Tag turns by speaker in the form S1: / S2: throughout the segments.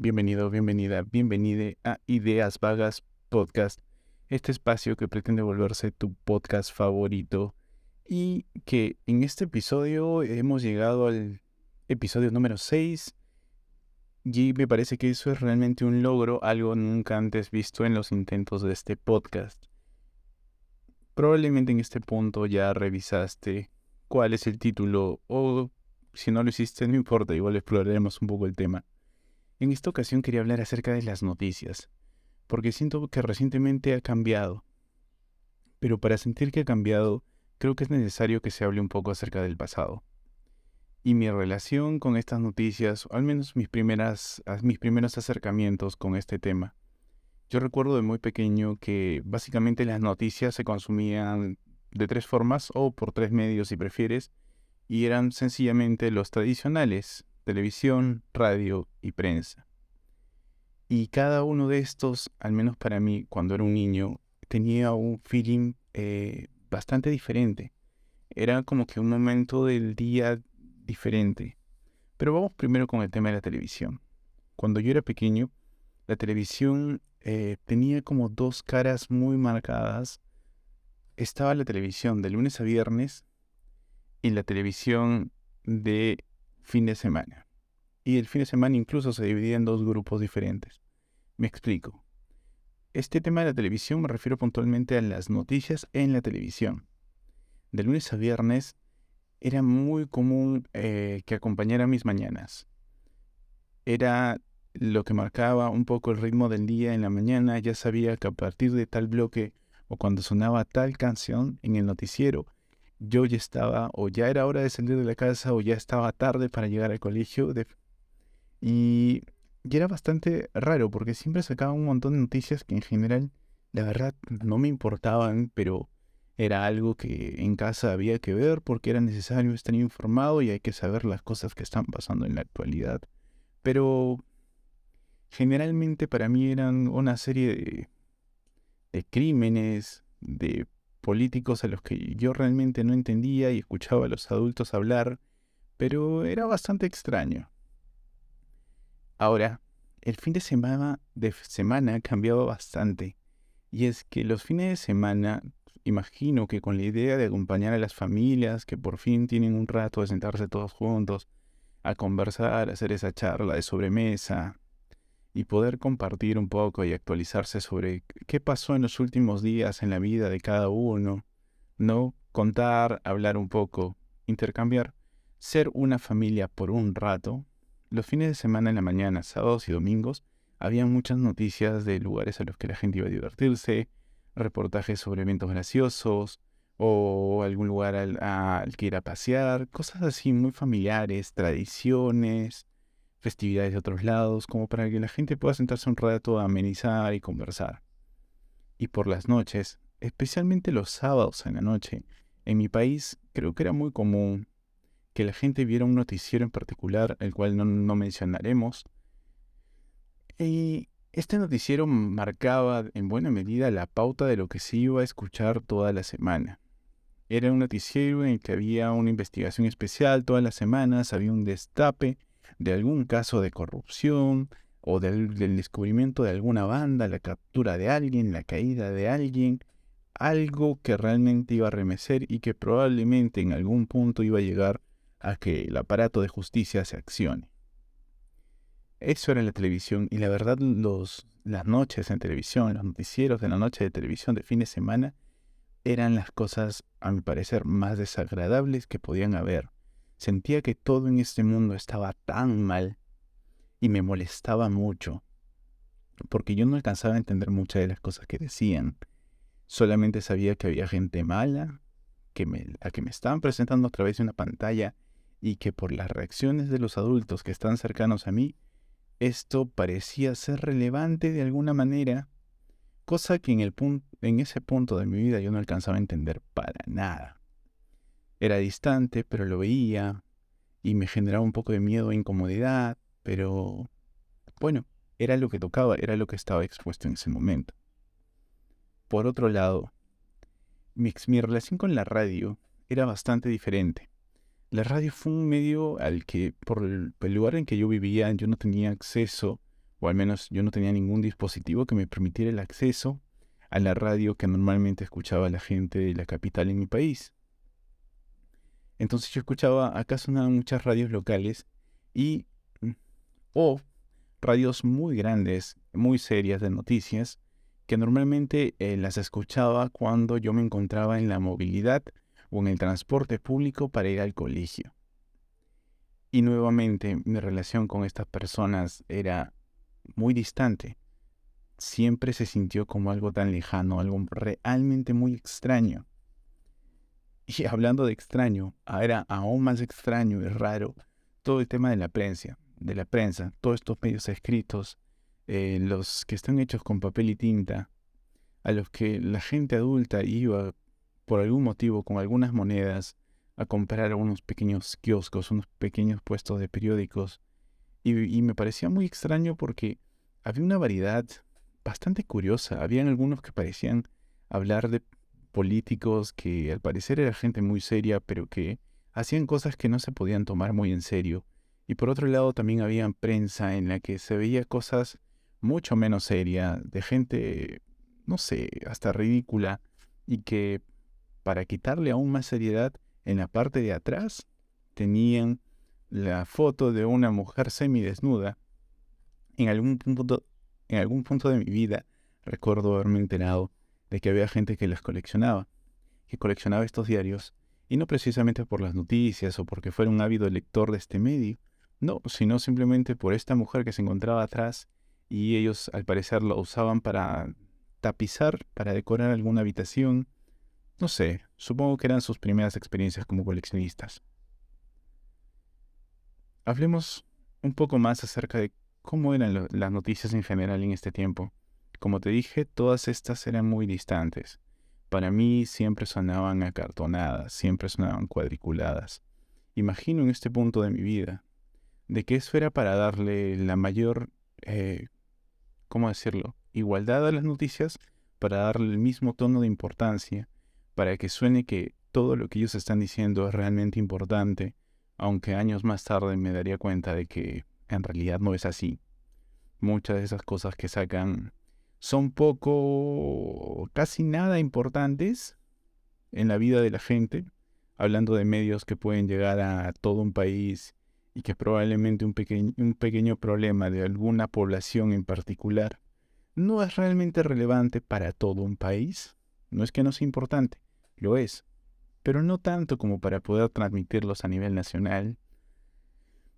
S1: Bienvenido, bienvenida, bienvenide a Ideas Vagas Podcast, este espacio que pretende volverse tu podcast favorito y que en este episodio hemos llegado al episodio número 6 y me parece que eso es realmente un logro, algo nunca antes visto en los intentos de este podcast. Probablemente en este punto ya revisaste cuál es el título o si no lo hiciste no importa, igual exploraremos un poco el tema. En esta ocasión quería hablar acerca de las noticias, porque siento que recientemente ha cambiado. Pero para sentir que ha cambiado, creo que es necesario que se hable un poco acerca del pasado. Y mi relación con estas noticias, o al menos mis, mis primeros acercamientos con este tema. Yo recuerdo de muy pequeño que básicamente las noticias se consumían de tres formas o por tres medios si prefieres, y eran sencillamente los tradicionales, televisión, radio y prensa. Y cada uno de estos, al menos para mí, cuando era un niño, tenía un feeling eh, bastante diferente. Era como que un momento del día diferente. Pero vamos primero con el tema de la televisión. Cuando yo era pequeño, la televisión eh, tenía como dos caras muy marcadas. Estaba la televisión de lunes a viernes y la televisión de fin de semana. Y el fin de semana incluso se dividía en dos grupos diferentes. Me explico. Este tema de la televisión me refiero puntualmente a las noticias en la televisión. De lunes a viernes era muy común eh, que acompañara mis mañanas. Era lo que marcaba un poco el ritmo del día en la mañana. Ya sabía que a partir de tal bloque o cuando sonaba tal canción en el noticiero, yo ya estaba o ya era hora de salir de la casa o ya estaba tarde para llegar al colegio. Y, era bastante raro porque siempre sacaba un montón de noticias que en general, la verdad, no me importaban, pero era algo que en casa había que ver porque era necesario estar informado y hay que saber las cosas que están pasando en la actualidad. Pero generalmente para mí eran una serie de, de crímenes, de políticos a los que yo realmente no entendía y escuchaba a los adultos hablar, pero era bastante extraño. Ahora, el fin de semana, de semana cambiaba bastante, y es que los fines de semana, imagino que con la idea de acompañar a las familias que por fin tienen un rato de sentarse todos juntos, a conversar, a hacer esa charla de sobremesa, y poder compartir un poco y actualizarse sobre qué pasó en los últimos días en la vida de cada uno, ¿no? Contar, hablar un poco, intercambiar, ser una familia por un rato. Los fines de semana en la mañana, sábados y domingos, había muchas noticias de lugares a los que la gente iba a divertirse, reportajes sobre eventos graciosos, o algún lugar al, al que ir a pasear, cosas así muy familiares, tradiciones, festividades de otros lados, como para que la gente pueda sentarse un rato a amenizar y conversar. Y por las noches, especialmente los sábados en la noche, en mi país creo que era muy común que la gente viera un noticiero en particular, el cual no, no mencionaremos. Y este noticiero marcaba en buena medida la pauta de lo que se iba a escuchar toda la semana. Era un noticiero en el que había una investigación especial todas las semanas, había un destape de algún caso de corrupción o del, descubrimiento de alguna banda, la captura de alguien, la caída de alguien, algo que realmente iba a remecer y que probablemente en algún punto iba a llegar a que el aparato de justicia se accione. Eso era la televisión y la verdad los, las noches en televisión, los noticieros de la noche de televisión de fin de semana eran las cosas, a mi parecer, más desagradables que podían haber. Sentía que todo en este mundo estaba tan mal y me molestaba mucho, porque yo no alcanzaba a entender muchas de las cosas que decían. Solamente sabía que había gente mala, que me, a que me estaban presentando a través de una pantalla y que por las reacciones de los adultos que están cercanos a mí, esto parecía ser relevante de alguna manera, cosa que en, el en ese punto de mi vida yo no alcanzaba a entender para nada. Era distante, pero lo veía y me generaba un poco de miedo e incomodidad, pero bueno, era lo que tocaba, era lo que estaba expuesto en ese momento. Por otro lado, mi, relación con la radio era bastante diferente. La radio fue un medio al que, por el, lugar en que yo vivía, yo no tenía acceso o al menos yo no tenía ningún dispositivo que me permitiera el acceso a la radio que normalmente escuchaba la gente de la capital en mi país. Entonces yo escuchaba, acá sonaban muchas radios locales y mm, o radios muy grandes, muy serias de noticias, que normalmente eh, las escuchaba cuando yo me encontraba en la movilidad o en el transporte público para ir al colegio. Y nuevamente mi relación con estas personas era muy distante. Siempre se sintió como algo tan lejano, algo realmente muy extraño. Y hablando de extraño, era aún más extraño y raro todo el tema de la prensa, de la prensa, todos estos medios escritos, eh, los que están hechos con papel y tinta, a los que la gente adulta iba por algún motivo con algunas monedas a comprar unos pequeños kioscos, unos pequeños puestos de periódicos. Y, me parecía muy extraño porque había una variedad bastante curiosa. Habían algunos que parecían hablar de políticos que al parecer era gente muy seria, pero que hacían cosas que no se podían tomar muy en serio. Y por otro lado también había prensa en la que se veía cosas mucho menos serias, de gente, no sé, hasta ridícula, y que para quitarle aún más seriedad en la parte de atrás tenían la foto de una mujer semidesnuda. En algún punto, en algún punto de mi vida recuerdo haberme enterado de que había gente que las coleccionaba, que coleccionaba estos diarios, y no precisamente por las noticias o porque fuera un ávido lector de este medio, no, sino simplemente por esta mujer que se encontraba atrás y ellos al parecer lo usaban para tapizar, para decorar alguna habitación, no sé, supongo que eran sus primeras experiencias como coleccionistas. Hablemos un poco más acerca de cómo eran las noticias en general en este tiempo. Como te dije, todas estas eran muy distantes. Para mí siempre sonaban acartonadas, siempre sonaban cuadriculadas. Imagino en este punto de mi vida, de que eso era para darle la mayor, eh, ¿cómo decirlo?, igualdad a las noticias, para darle el mismo tono de importancia para que suene que todo lo que ellos están diciendo es realmente importante, aunque años más tarde me daría cuenta de que en realidad no es así. Muchas de esas cosas que sacan son poco, casi nada importantes en la vida de la gente, hablando de medios que pueden llegar a todo un país y que probablemente un, un pequeño problema de alguna población en particular no es realmente relevante para todo un país. No es que no sea importante, lo es, pero no tanto como para poder transmitirlos a nivel nacional.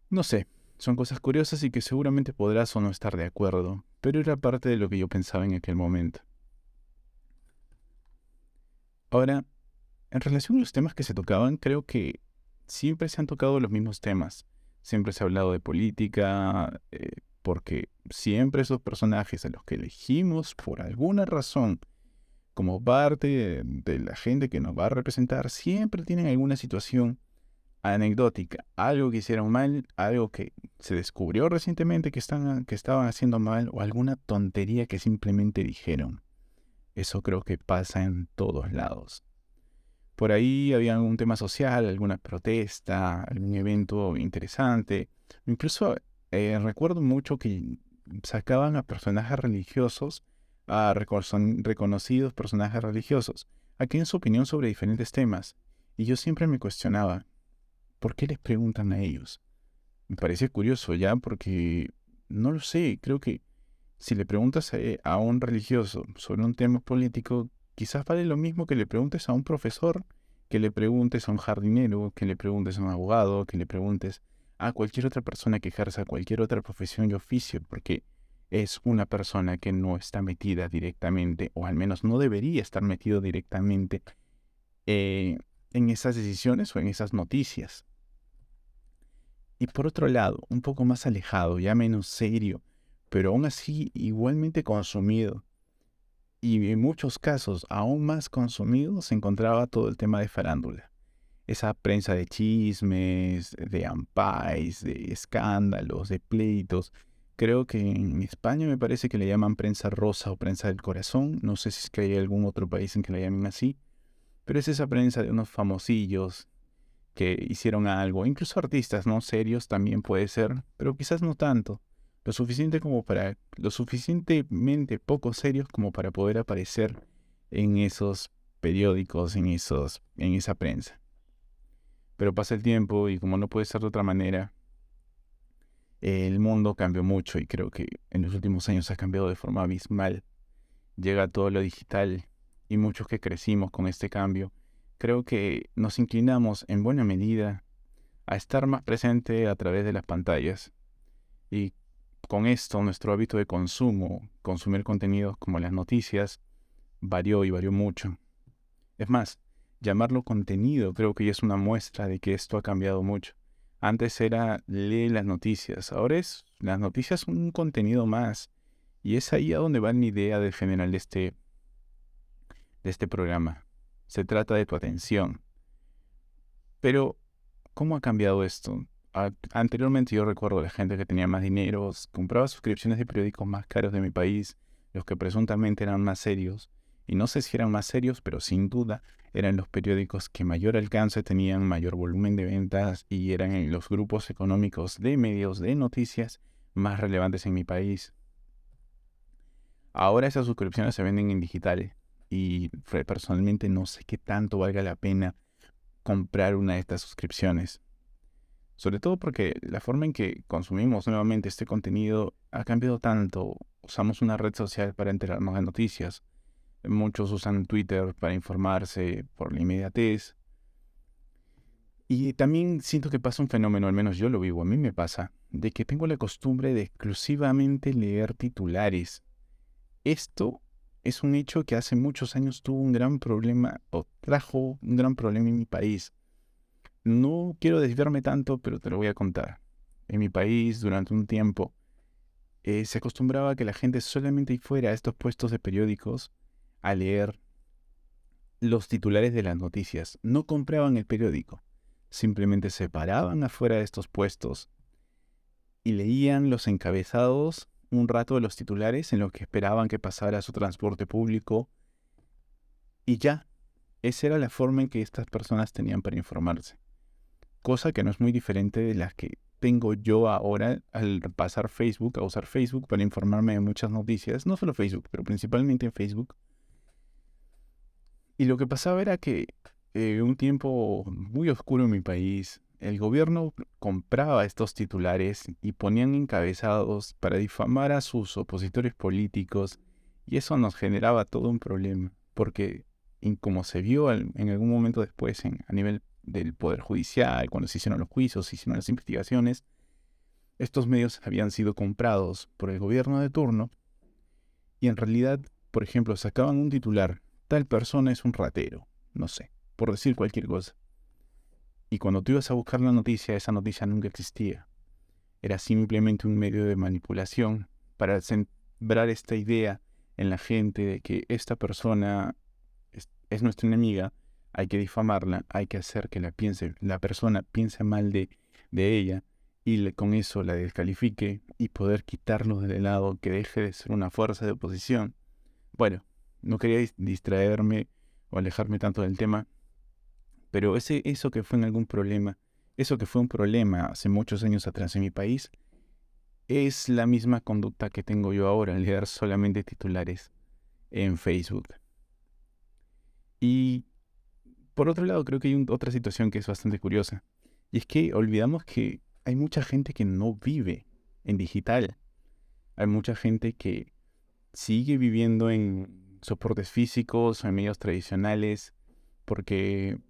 S1: No sé, son cosas curiosas y que seguramente podrás o no estar de acuerdo, pero era parte de lo que yo pensaba en aquel momento. Ahora, en relación a los temas que se tocaban, creo que siempre se han tocado los mismos temas. Siempre se ha hablado de política, eh, porque siempre esos personajes a los que elegimos por alguna razón como parte de la gente que nos va a representar, siempre tienen alguna situación anecdótica, algo que hicieron mal, algo que se descubrió recientemente que, están, que estaban haciendo mal o alguna tontería que simplemente dijeron. Eso creo que pasa en todos lados. Por ahí había algún tema social, alguna protesta, algún evento interesante. Incluso eh, recuerdo mucho que sacaban a personajes religiosos a reconocidos personajes religiosos, aquí en su opinión sobre diferentes temas, y yo siempre me cuestionaba, ¿por qué les preguntan a ellos? Me parece curioso ya porque, no lo sé, creo que si le preguntas a, un religioso sobre un tema político, quizás vale lo mismo que le preguntes a un profesor, que le preguntes a un jardinero, que le preguntes a un abogado, que le preguntes a cualquier otra persona que ejerza cualquier otra profesión y oficio, porque es una persona que no está metida directamente, o al menos no debería estar metido directamente eh, en esas decisiones o en esas noticias. Y por otro lado, un poco más alejado, ya menos serio, pero aún así igualmente consumido, y en muchos casos aún más consumido, se encontraba todo el tema de farándula. Esa prensa de chismes, de ampais, de escándalos, de pleitos, Creo que en España me parece que le llaman prensa rosa o prensa del corazón. No sé si es que hay algún otro país en que la llamen así. Pero es esa prensa de unos famosillos que hicieron algo. Incluso artistas, ¿no? Serios también puede ser, pero quizás no tanto. lo suficiente como para, lo suficientemente poco serios como para poder aparecer en esos periódicos, en esos, en esa prensa. Pero pasa el tiempo y como no puede ser de otra manera, el mundo cambió mucho y creo que en los últimos años ha cambiado de forma abismal. Llega todo lo digital y muchos que crecimos con este cambio, creo que nos inclinamos en buena medida a estar más presente a través de las pantallas. Y con esto nuestro hábito de consumo, consumir contenidos como las noticias, varió y varió mucho. Es más, llamarlo contenido creo que ya es una muestra de que esto ha cambiado mucho. Antes era leer las noticias, ahora es las noticias un contenido más. Y es ahí a donde va mi idea de general de este, de este programa. Se trata de tu atención. Pero, ¿cómo ha cambiado esto? anteriormente yo recuerdo la gente que tenía más dinero, compraba suscripciones de periódicos más caros de mi país, los que presuntamente eran más serios. Y no sé si eran más serios, pero sin duda eran los periódicos que mayor alcance tenían, mayor volumen de ventas y eran los grupos económicos de medios de noticias más relevantes en mi país. Ahora esas suscripciones se venden en digital y personalmente no sé qué tanto valga la pena comprar una de estas suscripciones. Sobre todo porque la forma en que consumimos nuevamente este contenido ha cambiado tanto. Usamos una red social para enterarnos de noticias, Muchos usan Twitter para informarse por la inmediatez. Y también siento que pasa un fenómeno, al menos yo lo vivo, a mí me pasa, de que tengo la costumbre de exclusivamente leer titulares. Esto es un hecho que hace muchos años tuvo un gran problema, o trajo un gran problema en mi país. No quiero desviarme tanto, pero te lo voy a contar. En mi país, durante un tiempo, eh, se acostumbraba que la gente solamente fuera a estos puestos de periódicos a leer los titulares de las noticias. No compraban el periódico, simplemente se paraban afuera de estos puestos y leían los encabezados un rato de los titulares en lo que esperaban que pasara su transporte público y ya, esa era la forma en que estas personas tenían para informarse. Cosa que no es muy diferente de las que tengo yo ahora al pasar Facebook, a usar Facebook para informarme de muchas noticias, no solo Facebook, pero principalmente en Facebook y lo que pasaba era que eh, un tiempo muy oscuro en mi país, el gobierno compraba estos titulares y ponían encabezados para difamar a sus opositores políticos y eso nos generaba todo un problema, porque como se vio en algún momento después a nivel del Poder Judicial, cuando se hicieron los juicios, se hicieron las investigaciones, estos medios habían sido comprados por el gobierno de turno y en realidad, por ejemplo, sacaban un titular tal persona es un ratero, no sé, por decir cualquier cosa. Y cuando tú ibas a buscar la noticia, esa noticia nunca existía. Era simplemente un medio de manipulación para sembrar esta idea en la gente de que esta persona es, nuestra enemiga, hay que difamarla, hay que hacer que la piense, la persona piense mal de, de ella y con eso la descalifique y poder quitarlo del lado, que deje de ser una fuerza de oposición. Bueno, no quería distraerme o alejarme tanto del tema, pero ese, eso que fue en algún problema, eso que fue un problema hace muchos años atrás en mi país, es la misma conducta que tengo yo ahora, leer solamente titulares en Facebook. Y por otro lado, creo que hay otra situación que es bastante curiosa, y es que olvidamos que hay mucha gente que no vive en digital. Hay mucha gente que sigue viviendo en soportes físicos o en medios tradicionales, porque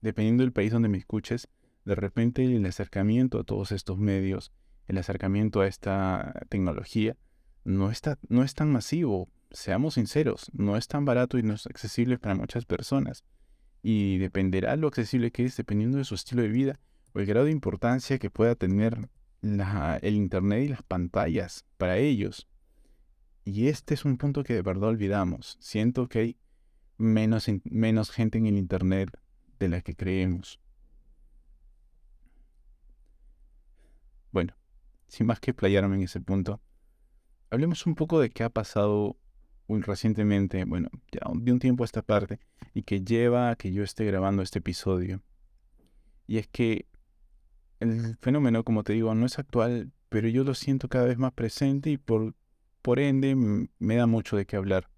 S1: dependiendo del país donde me escuches, de repente el acercamiento a todos estos medios, el acercamiento a esta tecnología, no, está, no es tan masivo. Seamos sinceros, no es tan barato y no es accesible para muchas personas. Y dependerá lo accesible que es dependiendo de su estilo de vida o el grado de importancia que pueda tener el Internet y las pantallas para ellos. Y este es un punto que de verdad olvidamos. Siento que hay menos, menos gente en el Internet de la que creemos. Bueno, sin más que playarme en ese punto, hablemos un poco de qué ha pasado muy recientemente, bueno, ya de un tiempo a esta parte, y que lleva a que yo esté grabando este episodio. Y es que el fenómeno, como te digo, no es actual pero yo lo siento cada vez más presente y por, por ende me da mucho de qué hablar.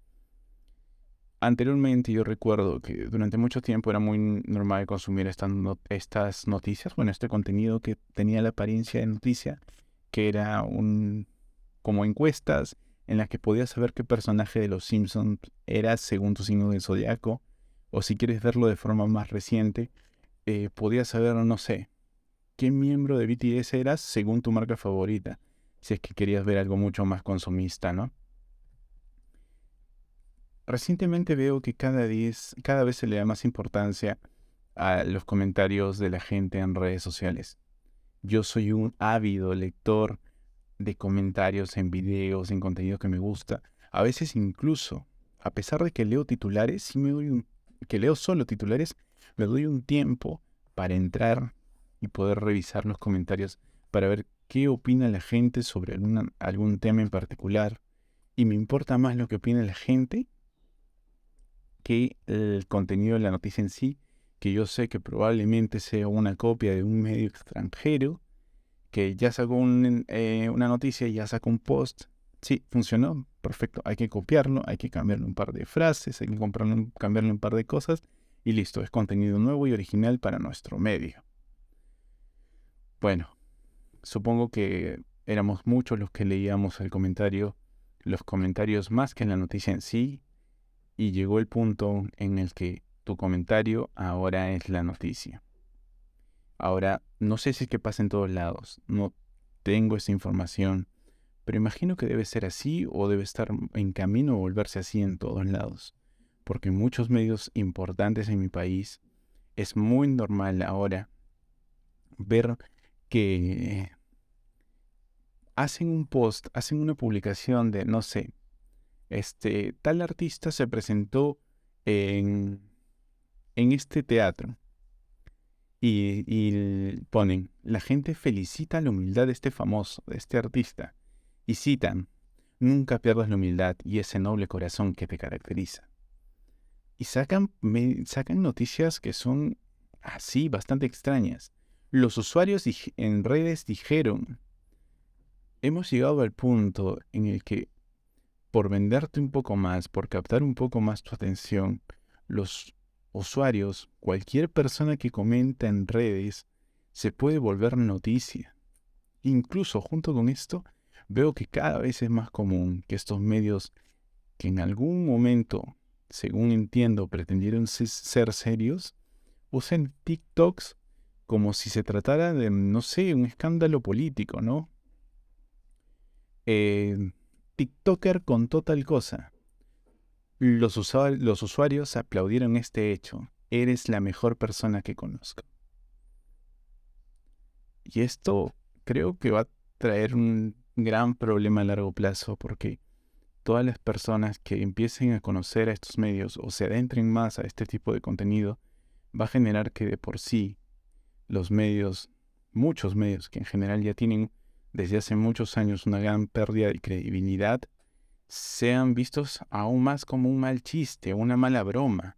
S1: Anteriormente yo recuerdo que durante mucho tiempo era muy normal consumir estas, estas noticias, bueno, este contenido que tenía la apariencia de noticia, que era un como encuestas en las que podías saber qué personaje de los Simpsons era según tu signo del zodiaco, o si quieres verlo de forma más reciente, eh, podías saber, no sé, qué miembro de BTS eras según tu marca favorita, si es que querías ver algo mucho más consumista, ¿no? Recientemente veo que cada, cada vez se le da más importancia a los comentarios de la gente en redes sociales. Yo soy un ávido lector de comentarios en videos, en contenido que me gusta. A veces incluso, a pesar de que leo titulares, sí me doy un, que leo solo titulares, me doy un tiempo para entrar y poder revisar los comentarios para ver qué opina la gente sobre algún tema en particular. Y me importa más lo que opina la gente que el contenido de la noticia en sí, que yo sé que probablemente sea una copia de un medio extranjero, que ya sacó eh, una noticia ya sacó un post. Sí, funcionó, perfecto. Hay que copiarlo, hay que cambiarle un par de frases, hay que cambiarle un par de cosas y listo, es contenido nuevo y original para nuestro medio. Bueno, supongo que éramos muchos los que leíamos el comentario, los comentarios más que la noticia en sí, y llegó el punto en el que tu comentario ahora es la noticia. Ahora, no sé si es que pasa en todos lados, no tengo esa información, pero imagino que debe ser así o debe estar en camino a volverse así en todos lados, porque muchos medios importantes en mi país es muy normal ahora ver que hacen un post, hacen una publicación de, no sé, este, tal artista se presentó en, en este teatro. Y, y, ponen, la gente felicita la humildad de este famoso, de este artista. Y citan, nunca pierdas la humildad y ese noble corazón que te caracteriza. Y sacan, sacan noticias que son así, bastante extrañas. Los usuarios en redes dijeron, hemos llegado al punto en el que por venderte un poco más, por captar un poco más tu atención, los usuarios, cualquier persona que comenta en redes, se puede volver noticia. Incluso junto con esto, veo que cada vez es más común que estos medios que en algún momento, según entiendo, pretendieron ser serios, usen TikToks como si se tratara de, no sé, un escándalo político, ¿no? Eh, TikToker contó tal cosa. Los, usuarios aplaudieron este hecho. Eres la mejor persona que conozco. Y esto creo que va a traer un gran problema a largo plazo porque todas las personas que empiecen a conocer a estos medios o se adentren más a este tipo de contenido, va a generar que de por sí los medios, muchos medios que en general ya tienen desde hace muchos años una gran pérdida de credibilidad, sean vistos aún más como un mal chiste, una mala broma,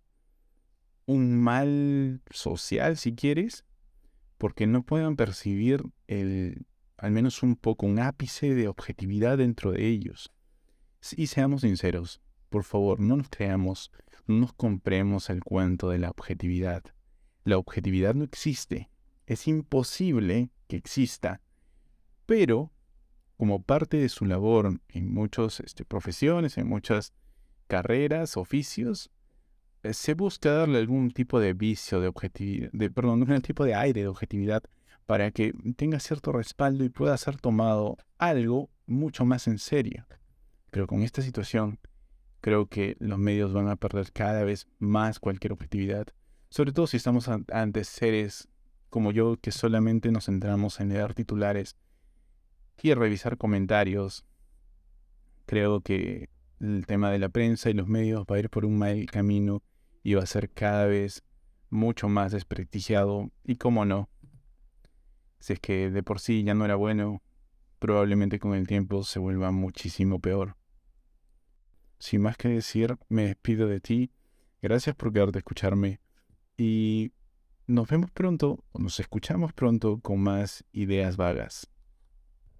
S1: un mal social si quieres, porque no puedan percibir el, al menos un poco, un ápice de objetividad dentro de ellos. Y seamos sinceros, por favor, no nos creamos, no nos compremos el cuento de la objetividad. La objetividad no existe. Es imposible que exista pero como parte de su labor en muchas este, profesiones, en muchas carreras, oficios, eh, se busca darle algún tipo de vicio de objetividad, perdón, algún tipo de aire de objetividad para que tenga cierto respaldo y pueda ser tomado algo mucho más en serio. Pero con esta situación, creo que los medios van a perder cada vez más cualquier objetividad, sobre todo si estamos ante seres como yo que solamente nos centramos en leer titulares y revisar comentarios. Creo que el tema de la prensa y los medios va a ir por un mal camino y va a ser cada vez mucho más desprestigiado. Y cómo no, si es que de por sí ya no era bueno, probablemente con el tiempo se vuelva muchísimo peor. Sin más que decir, me despido de ti. Gracias por quedarte a escucharme. Y nos vemos pronto, o nos escuchamos pronto con más ideas vagas.